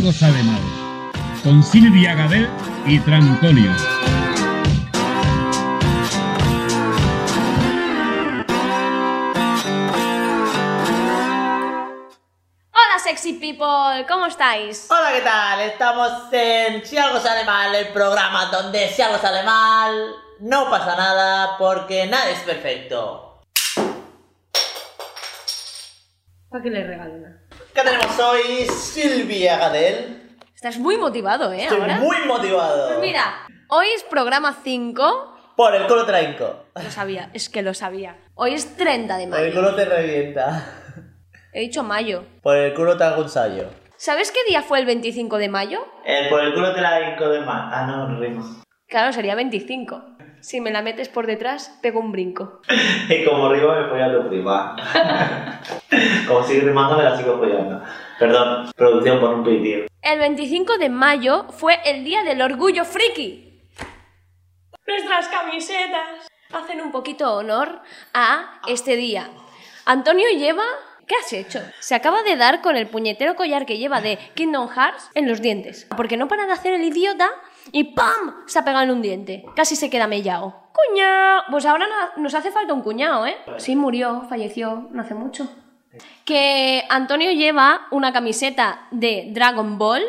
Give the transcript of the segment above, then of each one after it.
algo sale mal. Con Silvia Gadel y Trancolio. Hola sexy people, ¿cómo estáis? Hola, ¿qué tal? Estamos en Si algo sale mal, el programa donde si algo sale mal, no pasa nada porque nada es perfecto. ¿Para qué le regalo una? ¿Qué tenemos hoy? Silvia Gadel. Estás muy motivado, ¿eh? Estoy Ahora. muy motivado. Pues mira, hoy es programa 5. Por el culo traico. Lo sabía, es que lo sabía. Hoy es 30 de Por el mayo. culo te revienta. He dicho mayo. Por el culo te hago un sallo. ¿Sabes qué día fue el 25 de mayo? El por el culo te la hinco de más. Ah, no, no rimos. Claro, sería 25. Si me la metes por detrás, pego un brinco. Y como rimo me folla tu prima. como sigue rimando me la sigo follando. Perdón, producción por un pitido. El 25 de mayo fue el día del orgullo friki. Nuestras camisetas hacen un poquito honor a este día. Antonio lleva... ¿Qué has hecho? Se acaba de dar con el puñetero collar que lleva de Kingdom Hearts en los dientes. Porque no para de hacer el idiota y ¡pam! Se ha pegado en un diente. Casi se queda mellao. ¡Cuñado! Pues ahora nos hace falta un cuñado, ¿eh? Sí, murió, falleció no hace mucho. Que Antonio lleva una camiseta de Dragon Ball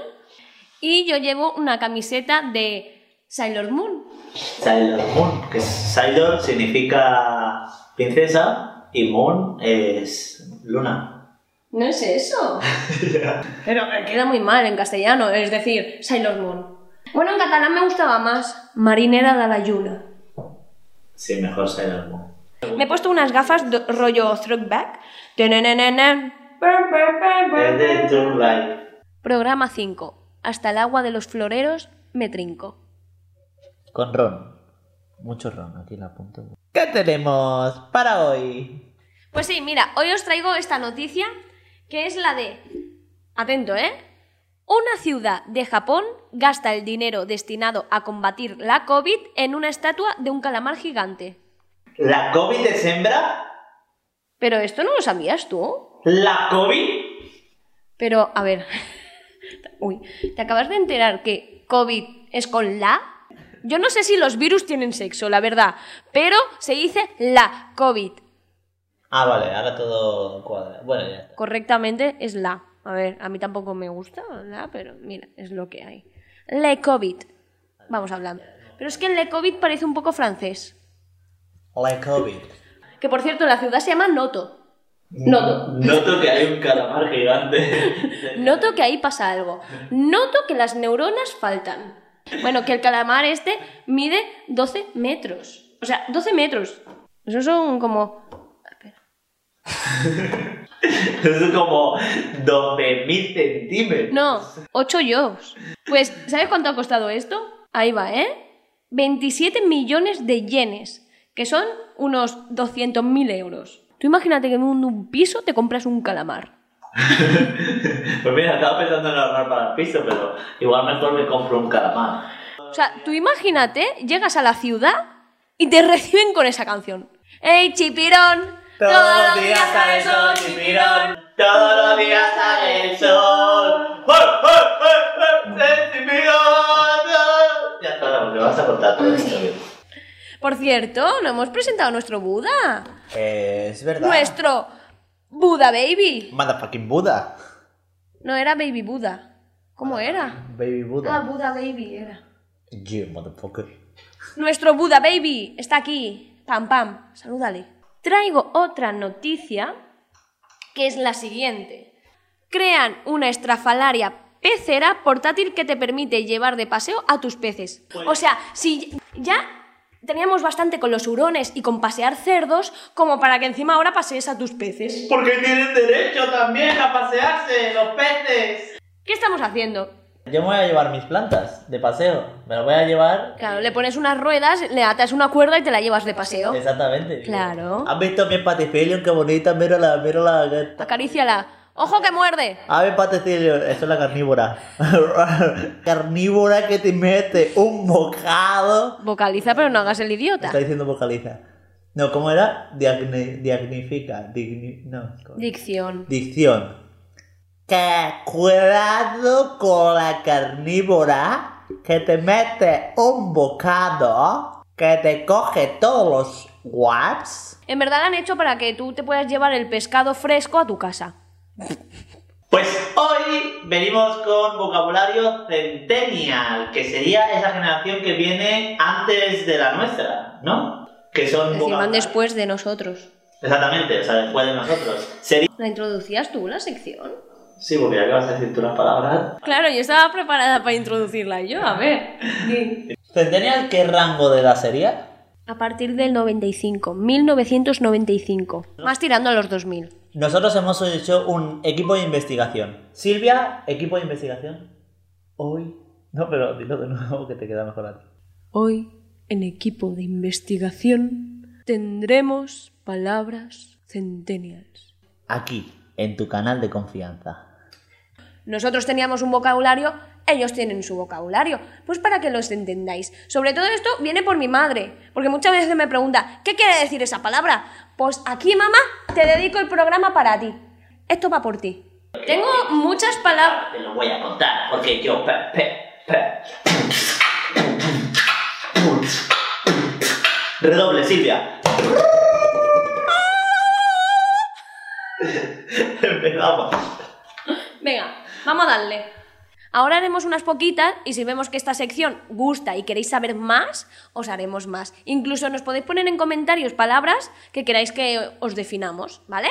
y yo llevo una camiseta de Sailor Moon. Sailor Moon, que Sailor significa princesa y Moon es luna. No es eso. Pero me queda muy mal en castellano, es decir, Sailor Moon. Bueno, en catalán me gustaba más Marinera de la Lluna. Sí, mejor Sailor Moon. Me he puesto unas gafas rollo throwback. Tenenenenen. Es de True Life. Programa 5. Hasta el agua de los floreros me trinco. Con ron. Mucho ron, aquí la apunto. ¿Qué tenemos para hoy? Pues sí, mira, hoy os traigo esta noticia que es la de... Atento, ¿eh? Una ciudad de Japón gasta el dinero destinado a combatir la COVID en una estatua de un calamar gigante. ¿La COVID es hembra? Pero esto no lo sabías tú. ¿La COVID? Pero, a ver... Uy, ¿te acabas de enterar que COVID es con la? Yo no sé si los virus tienen sexo, la verdad, pero se dice la COVID. Ah, vale, ahora todo cuadra. Bueno, ya está. correctamente es la. A ver, a mí tampoco me gusta la, pero mira, es lo que hay. Le COVID. Vamos hablando. Pero es que el Le COVID parece un poco francés. La COVID. Que por cierto, la ciudad se llama Noto. Noto. Noto que hay un calamar gigante. Noto que ahí pasa algo. Noto que las neuronas faltan. Bueno, que el calamar este mide 12 metros. O sea, 12 metros. Eso son como... Espera. es como 12.000 centímetros. No, 8 yo. Pues, ¿sabes cuánto ha costado esto? Ahí va, ¿eh? 27 millones de yenes, que son unos 200.000 euros. Tú imagínate que en un, un piso te compras un calamar. Pues mira, estaba pensando en ahorrar para el piso, pero igual mejor me compro un calamar. O sea, tú imagínate, llegas a la ciudad y te reciben con esa canción. ¡Ey, chipirón! Todos los días sale el sol, chipirón. Todos los días sale el sol. ¡Eh, eh, eh, eh, chipirón! Ya está, me vas a contar todo esto. Por cierto, no hemos presentado a nuestro Buda. Eh, es verdad. Nuestro Buda Baby. Motherfucking Buda. No era Baby Buda. ¿Cómo era? Baby Ah, Buda. Buda Baby era. You motherfucker. Nuestro Buda Baby está aquí. Pam, pam. Salúdale. Traigo otra noticia que es la siguiente. Crean una estrafalaria pecera portátil que te permite llevar de paseo a tus peces. O sea, si ya teníamos bastante con los hurones y con pasear cerdos, como para que encima ahora pasees a tus peces. Porque tienen derecho también a pasearse los peces. ¿Qué estamos haciendo? Yo me voy a llevar mis plantas de paseo. Me las voy a llevar. Claro, le pones unas ruedas, le atas una cuerda y te la llevas de paseo. Exactamente. Claro. ¿Has visto mi paticilio? Qué bonita. Mírala, mírala. Acaríciala. ¡Ojo que muerde! A ver, paticilio. Eso es la carnívora. carnívora que te mete un bocado. Vocaliza, pero no hagas el idiota. Está diciendo vocaliza. No, ¿cómo era? Diagni- diagnifica. digni- no. ¿cómo? Dicción. Dicción. Que cuidado con la carnívora que te mete un bocado que te coge todos los webs. En verdad la han hecho para que tú te puedas llevar el pescado fresco a tu casa. Pues hoy venimos con vocabulario centennial, que sería esa generación que viene antes de la nuestra, ¿no? Que son Es decir, van después de nosotros. Exactamente, o sea, después de nosotros. Sería... ¿La introducías tú, la sección? Sí, porque ya que vas a decir tú las palabras. Claro, yo estaba preparada para introducirla yo, a ver. ¿Centennial qué rango de edad sería? A partir del 95, 1995. Más tirando a los 2000. Nosotros hemos hecho un equipo de investigación. Silvia, equipo de investigación. Hoy. No, pero dilo de nuevo que te queda mejor a ti. Hoy, en equipo de investigación, tendremos palabras centennials. Aquí, en tu canal de confianza. Nosotros teníamos un vocabulario, ellos tienen su vocabulario. Pues para que los entendáis. Sobre todo esto viene por mi madre, porque muchas veces me pregunta, ¿qué quiere decir esa palabra? Pues aquí, mamá, te dedico el programa para ti. Esto va por ti. Tengo muchas palabras... Te lo voy a contar, porque yo... Redoble, Silvia. Empezamos. Venga, vamos a darle. Ahora haremos unas poquitas y si vemos que esta sección gusta y queréis saber más, os haremos más. Incluso nos podéis poner en comentarios palabras que queráis que os definamos, ¿vale?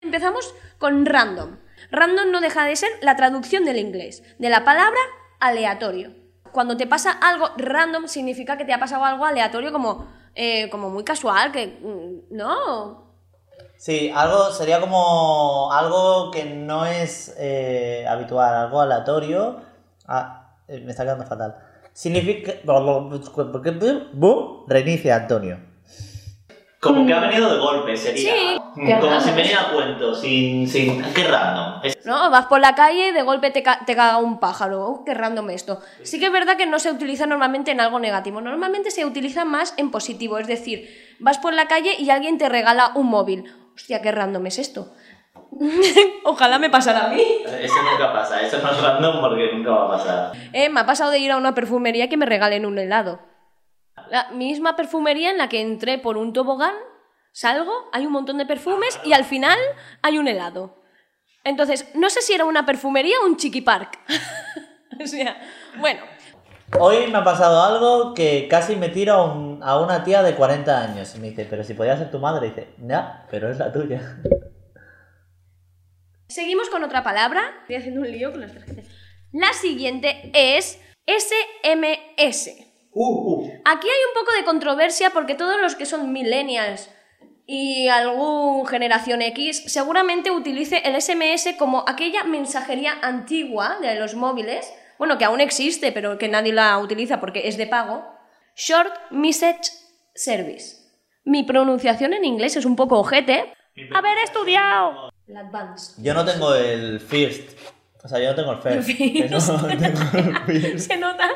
Empezamos con random. Random no deja de ser la traducción del inglés, de la palabra aleatorio. Cuando te pasa algo random significa que te ha pasado algo aleatorio como, eh, como muy casual, que... mm, No, Sí, algo sería como algo que no es eh, habitual, algo aleatorio. Ah, eh, me está quedando fatal. Significa. Reinicia, Antonio. Como que ha venido de golpe, sería. Sí. Mm, Como sin venir a cuento, sin. sin qué random. Es- ¿No? Vas por la calle y de golpe te, ca- te caga un pájaro. ¡Uh, qué random esto! Sí que es verdad que no se utiliza normalmente en algo negativo. Normalmente se utiliza más en positivo. Es decir, vas por la calle y alguien te regala un móvil. Hostia, qué random es esto. Ojalá me pasara a mí. Eso nunca pasa, eso no es random porque nunca va a pasar. Eh, me ha pasado de ir a una perfumería que me regalen un helado. La misma perfumería en la que entré por un tobogán, salgo, hay un montón de perfumes y al final hay un helado. Entonces, no sé si era una perfumería o un chiqui park. o sea, bueno, Hoy me ha pasado algo que casi me tiro a, un- a una tía de 40 años. Y me dice, pero si podía ser tu madre. Y dice, no, pero es la tuya. seguimos con otra palabra. Estoy haciendo un lío con las tarjetas. La siguiente es SMS. Uh, uh. Aquí hay un poco de controversia porque todos los que son millennials y algún generación X seguramente utilice el SMS como aquella mensajería antigua de los móviles, bueno, que aún existe, pero que nadie la utiliza porque es de pago. Short Message Service. Mi pronunciación en inglés es un poco ojete. Haber estudiado. El Advance. Yo no tengo el first. O sea, yo no tengo el first. No tengo el first. ¿Se nota?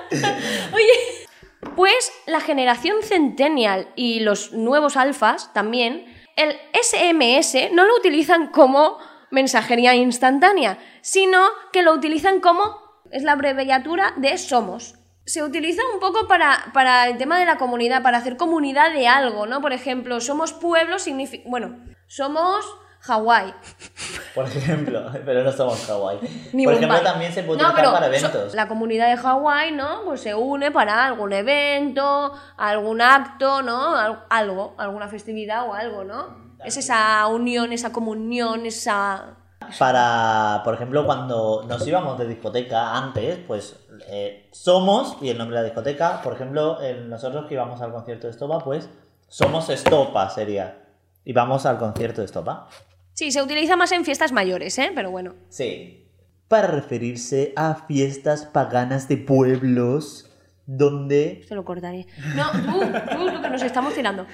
Oye. Pues la generación Centennial y los nuevos alfas también, el SMS no lo utilizan como mensajería instantánea, sino que lo utilizan como, es la abreviatura de somos. Se utiliza un poco para, para el tema de la comunidad, para hacer comunidad de algo, ¿no? Por ejemplo, somos pueblo significa... Bueno, somos Hawái. Por ejemplo, pero no somos Hawái. Ni Por Mumbai. ejemplo, también se puede No, utilizar para so- eventos. la comunidad de Hawái, ¿no? Pues se une para algún evento, algún acto, ¿no? Al- algo, alguna festividad o algo, ¿no? Es esa unión, esa comunión, esa... Para, por ejemplo, cuando nos íbamos de discoteca antes, pues eh, somos, y el nombre de la discoteca, por ejemplo, nosotros que íbamos al concierto de Estopa, pues somos Estopa sería. Y vamos al concierto de Estopa. Sí, se utiliza más en fiestas mayores, ¿eh? Pero bueno. Sí. Para referirse a fiestas paganas de pueblos donde... Se lo cortaré. No, tú, tú, tú, que nos estamos tirando.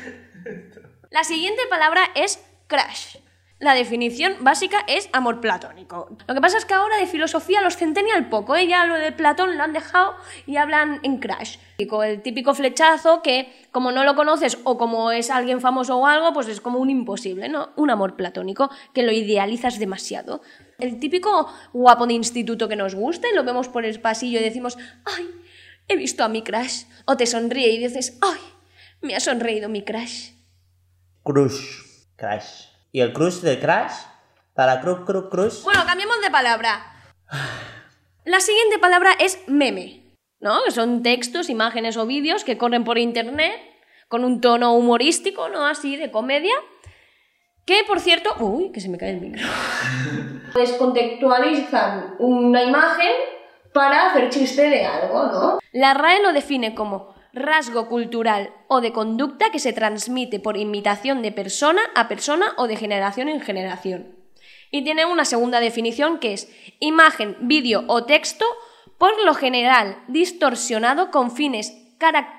La siguiente palabra es crash. La definición básica es amor platónico. Lo que pasa es que ahora de filosofía los centennial poco, ¿eh? ya lo de Platón lo han dejado y hablan en Crash. El típico flechazo que como no lo conoces o como es alguien famoso o algo, pues es como un imposible, ¿no? Un amor platónico que lo idealizas demasiado. El típico guapo de instituto que nos gusta lo vemos por el pasillo y decimos, ¡ay! He visto a mi crush. O te sonríe y dices, ¡ay! Me ha sonreído mi crush. Crush. Crash. ¿Y el crush de Crash? Para crush, crush, crush. Bueno, cambiemos de palabra. La siguiente palabra es meme, ¿no? Que son textos, imágenes o vídeos que corren por internet con un tono humorístico, ¿no? Así de comedia. Que, por cierto... Uy, que se me cae el micro. Descontextualizan una imagen para hacer chiste de algo, ¿no? La RAE lo define como rasgo cultural o de conducta que se transmite por imitación de persona a persona o de generación en generación. Y tiene una segunda definición que es imagen, vídeo o texto, por lo general distorsionado con fines cara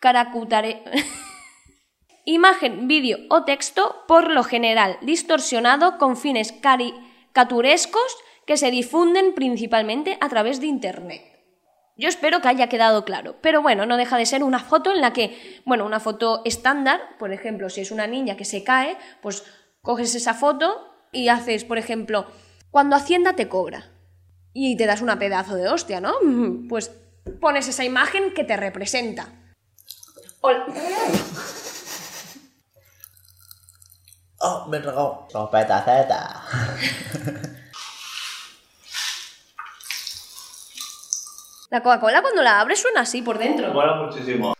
caracutare... imagen, vídeo o texto, por lo general distorsionado con fines caricaturescos que se difunden principalmente a través de Internet. Yo espero que haya quedado claro, pero bueno, no deja de ser una foto en la que, bueno, una foto estándar, por ejemplo, si es una niña que se cae, pues coges esa foto y haces, por ejemplo, cuando Hacienda te cobra y te das una pedazo de hostia, ¿no? Pues pones esa imagen que te representa. Oh, me he regado. Con petaceta. La Coca-Cola cuando la abres suena así por dentro. Mola muchísimo.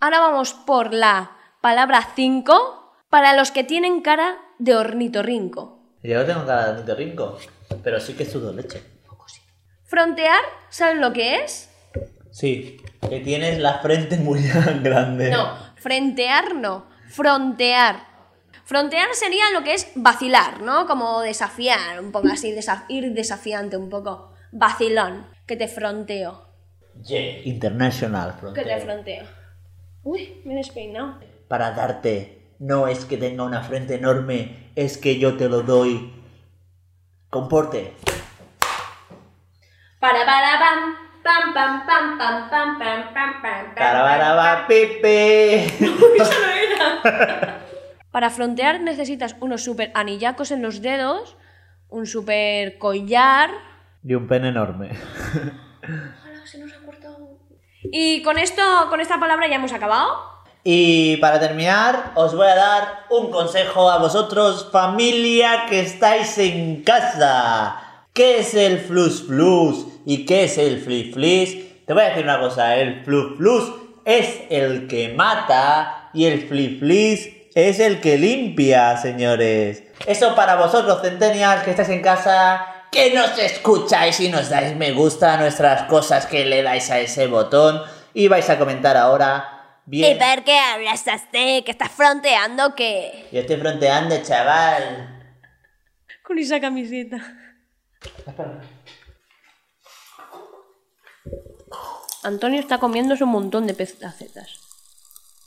Ahora vamos por la palabra 5 para los que tienen cara de ornitorrinco. Yo no tengo cara de ornitorrinco, pero sí que sudo leche. Frontear, ¿saben lo que es? Sí, que tienes la frente muy grande. No, frentear no, frontear. Frontear sería lo que es vacilar, ¿no? Como desafiar, un poco así, desaf ir desafiante un poco. Vacilón, que te fronteo. Yeah. International Que te fronteo. Uy, me he despeinado. Para darte, no es que tenga una frente enorme, es que yo te lo doy. Comporte. Para para pam, pam pam pam pam pam pam pam pam. Carabaraba, pipe. Para frontear necesitas unos super anillacos en los dedos, un super collar. Y un pene enorme. Ahora se nos ha cortado. Y con esto, con esta palabra ya hemos acabado. Y para terminar, os voy a dar un consejo a vosotros, familia que estáis en casa. ¿Qué es el flus flus y qué es el flis flis? Te voy a decir una cosa, el flus flus es el que mata y el flis flis es el que limpia, señores. Eso para vosotros, centennials que estáis en casa, que nos escucháis y nos dais me gusta a nuestras cosas que le dais a ese botón y vais a comentar ahora bien. ¿Y por qué hablas así? Que estás fronteando que. Yo estoy fronteando, chaval. Con esa camiseta. Antonio está comiéndose un montón de petacetas.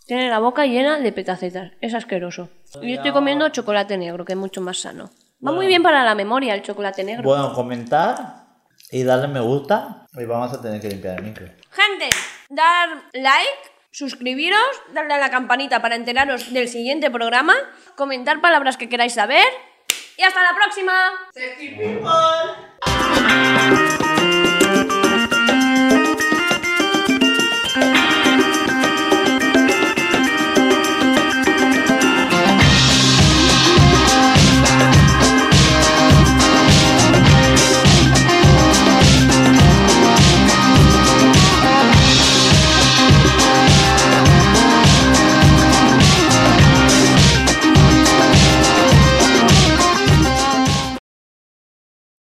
Tiene la boca llena de petacetas. Es asqueroso. Y yo estoy comiendo chocolate negro, que es mucho más sano. Va muy bien para la memoria el chocolate negro. Bueno, comentar y darle me gusta. Y vamos a tener que limpiar el micro. Gente, dar like, suscribiros, darle a la campanita para enteraros del siguiente programa, comentar palabras que queráis saber. Y hasta la próxima. People.